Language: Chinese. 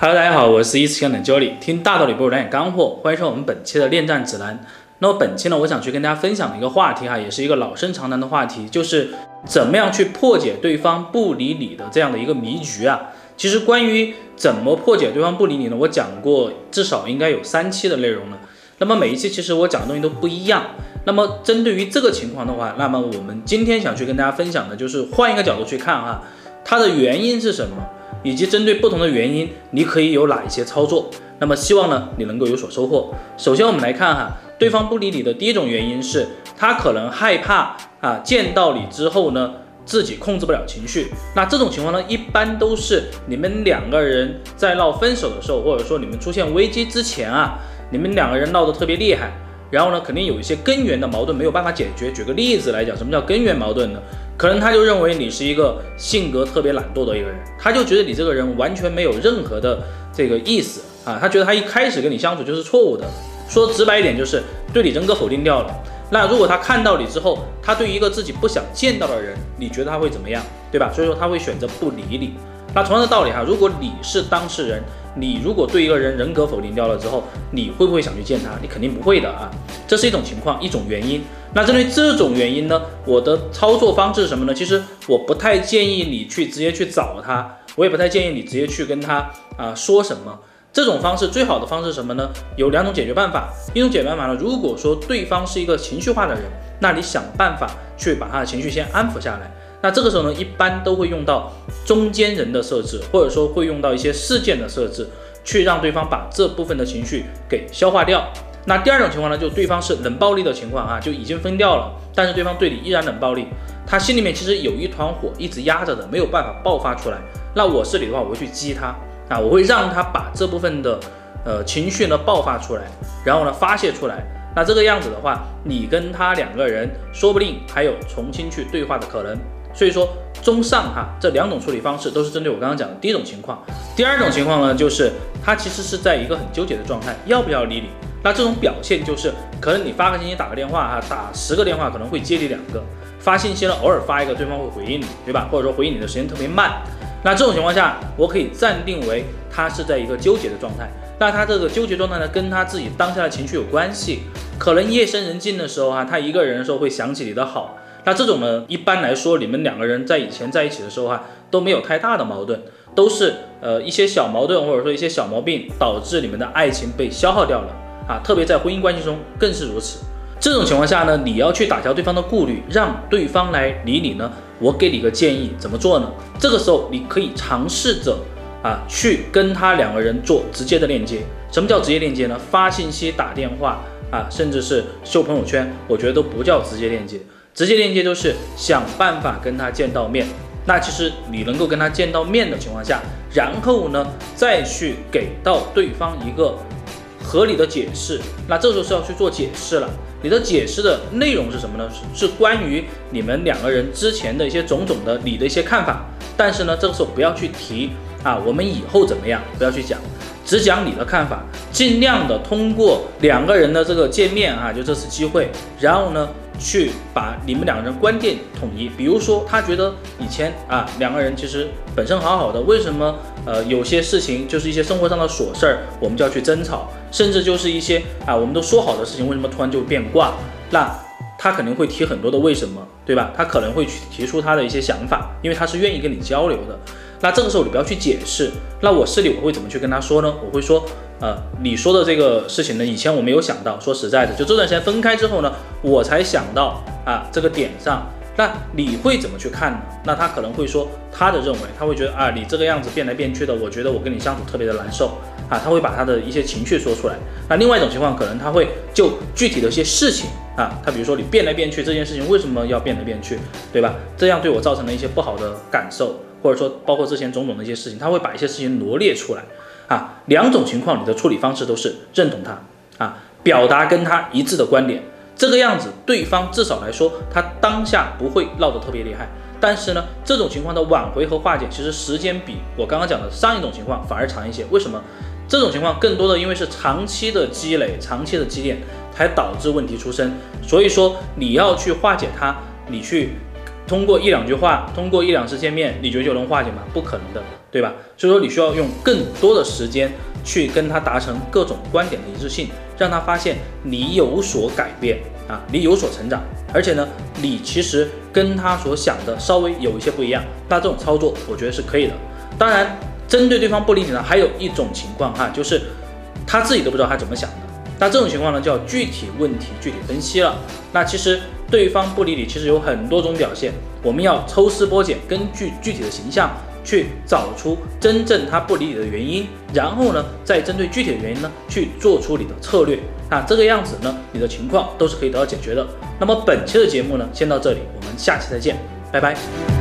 Hello，大家好，我是一次性的 Jolly，听大道理不如来点干货，欢迎收看我们本期的恋战指南。那么本期呢，我想去跟大家分享的一个话题哈，也是一个老生常谈的话题，就是怎么样去破解对方不理你的这样的一个迷局啊。其实关于怎么破解对方不理你呢，我讲过至少应该有三期的内容了。那么每一期其实我讲的东西都不一样。那么针对于这个情况的话，那么我们今天想去跟大家分享的就是换一个角度去看哈，它的原因是什么？以及针对不同的原因，你可以有哪一些操作？那么希望呢，你能够有所收获。首先我们来看哈，对方不理你的第一种原因是他可能害怕啊，见到你之后呢，自己控制不了情绪。那这种情况呢，一般都是你们两个人在闹分手的时候，或者说你们出现危机之前啊，你们两个人闹得特别厉害。然后呢，肯定有一些根源的矛盾没有办法解决。举个例子来讲，什么叫根源矛盾呢？可能他就认为你是一个性格特别懒惰的一个人，他就觉得你这个人完全没有任何的这个意思啊，他觉得他一开始跟你相处就是错误的。说直白一点，就是对你人格否定掉了。那如果他看到你之后，他对一个自己不想见到的人，你觉得他会怎么样？对吧？所以说他会选择不理你。那同样的道理哈，如果你是当事人。你如果对一个人人格否定掉了之后，你会不会想去见他？你肯定不会的啊，这是一种情况，一种原因。那针对这种原因呢，我的操作方式是什么呢？其实我不太建议你去直接去找他，我也不太建议你直接去跟他啊说什么。这种方式最好的方式是什么呢？有两种解决办法。一种解决办法呢，如果说对方是一个情绪化的人，那你想办法去把他的情绪先安抚下来。那这个时候呢，一般都会用到中间人的设置，或者说会用到一些事件的设置，去让对方把这部分的情绪给消化掉。那第二种情况呢，就对方是冷暴力的情况啊，就已经分掉了，但是对方对你依然冷暴力，他心里面其实有一团火一直压着的，没有办法爆发出来。那我是你的话，我会去激他啊，我会让他把这部分的呃情绪呢爆发出来，然后呢发泄出来。那这个样子的话，你跟他两个人说不定还有重新去对话的可能。所以说，综上哈，这两种处理方式都是针对我刚刚讲的第一种情况。第二种情况呢，就是他其实是在一个很纠结的状态，要不要理你？那这种表现就是，可能你发个信息、打个电话哈，打十个电话可能会接你两个，发信息呢，偶尔发一个，对方会回应你，对吧？或者说回应你的时间特别慢。那这种情况下，我可以暂定为他是在一个纠结的状态。那他这个纠结状态呢，跟他自己当下的情绪有关系。可能夜深人静的时候哈，他一个人的时候会想起你的好。那这种呢，一般来说，你们两个人在以前在一起的时候哈，都没有太大的矛盾，都是呃一些小矛盾或者说一些小毛病导致你们的爱情被消耗掉了啊，特别在婚姻关系中更是如此。这种情况下呢，你要去打消对方的顾虑，让对方来理你呢，我给你个建议，怎么做呢？这个时候你可以尝试着啊，去跟他两个人做直接的链接。什么叫直接链接呢？发信息、打电话啊，甚至是秀朋友圈，我觉得都不叫直接链接。直接链接就是想办法跟他见到面，那其实你能够跟他见到面的情况下，然后呢再去给到对方一个合理的解释，那这时候是要去做解释了。你的解释的内容是什么呢？是关于你们两个人之前的一些种种的你的一些看法，但是呢这个时候不要去提啊，我们以后怎么样，不要去讲，只讲你的看法，尽量的通过两个人的这个见面啊，就这次机会，然后呢。去把你们两个人观点统一，比如说他觉得以前啊两个人其实本身好好的，为什么呃有些事情就是一些生活上的琐事儿，我们就要去争吵，甚至就是一些啊我们都说好的事情，为什么突然就变卦？那他肯定会提很多的为什么，对吧？他可能会去提出他的一些想法，因为他是愿意跟你交流的。那这个时候你不要去解释，那我是你，我会怎么去跟他说呢？我会说。呃，你说的这个事情呢，以前我没有想到。说实在的，就这段时间分开之后呢，我才想到啊这个点上。那你会怎么去看呢？那他可能会说他的认为，他会觉得啊你这个样子变来变去的，我觉得我跟你相处特别的难受啊。他会把他的一些情绪说出来。那另外一种情况，可能他会就具体的一些事情啊，他比如说你变来变去这件事情为什么要变来变去，对吧？这样对我造成了一些不好的感受，或者说包括之前种种的一些事情，他会把一些事情罗列出来。啊，两种情况，你的处理方式都是认同他啊，表达跟他一致的观点，这个样子，对方至少来说，他当下不会闹得特别厉害。但是呢，这种情况的挽回和化解，其实时间比我刚刚讲的上一种情况反而长一些。为什么？这种情况更多的因为是长期的积累、长期的积淀，才导致问题出生。所以说，你要去化解它，你去通过一两句话，通过一两次见面，你觉得就能化解吗？不可能的，对吧？所以说你需要用更多的时间去跟他达成各种观点的一致性，让他发现你有所改变啊，你有所成长，而且呢，你其实跟他所想的稍微有一些不一样。那这种操作我觉得是可以的。当然，针对对方不理解呢，还有一种情况哈，就是他自己都不知道他怎么想的。那这种情况呢，就要具体问题具体分析了。那其实对方不理你，其实有很多种表现，我们要抽丝剥茧，根据具体的形象去找出真正他不理你的原因，然后呢，再针对具体的原因呢，去做出你的策略。那这个样子呢，你的情况都是可以得到解决的。那么本期的节目呢，先到这里，我们下期再见，拜拜。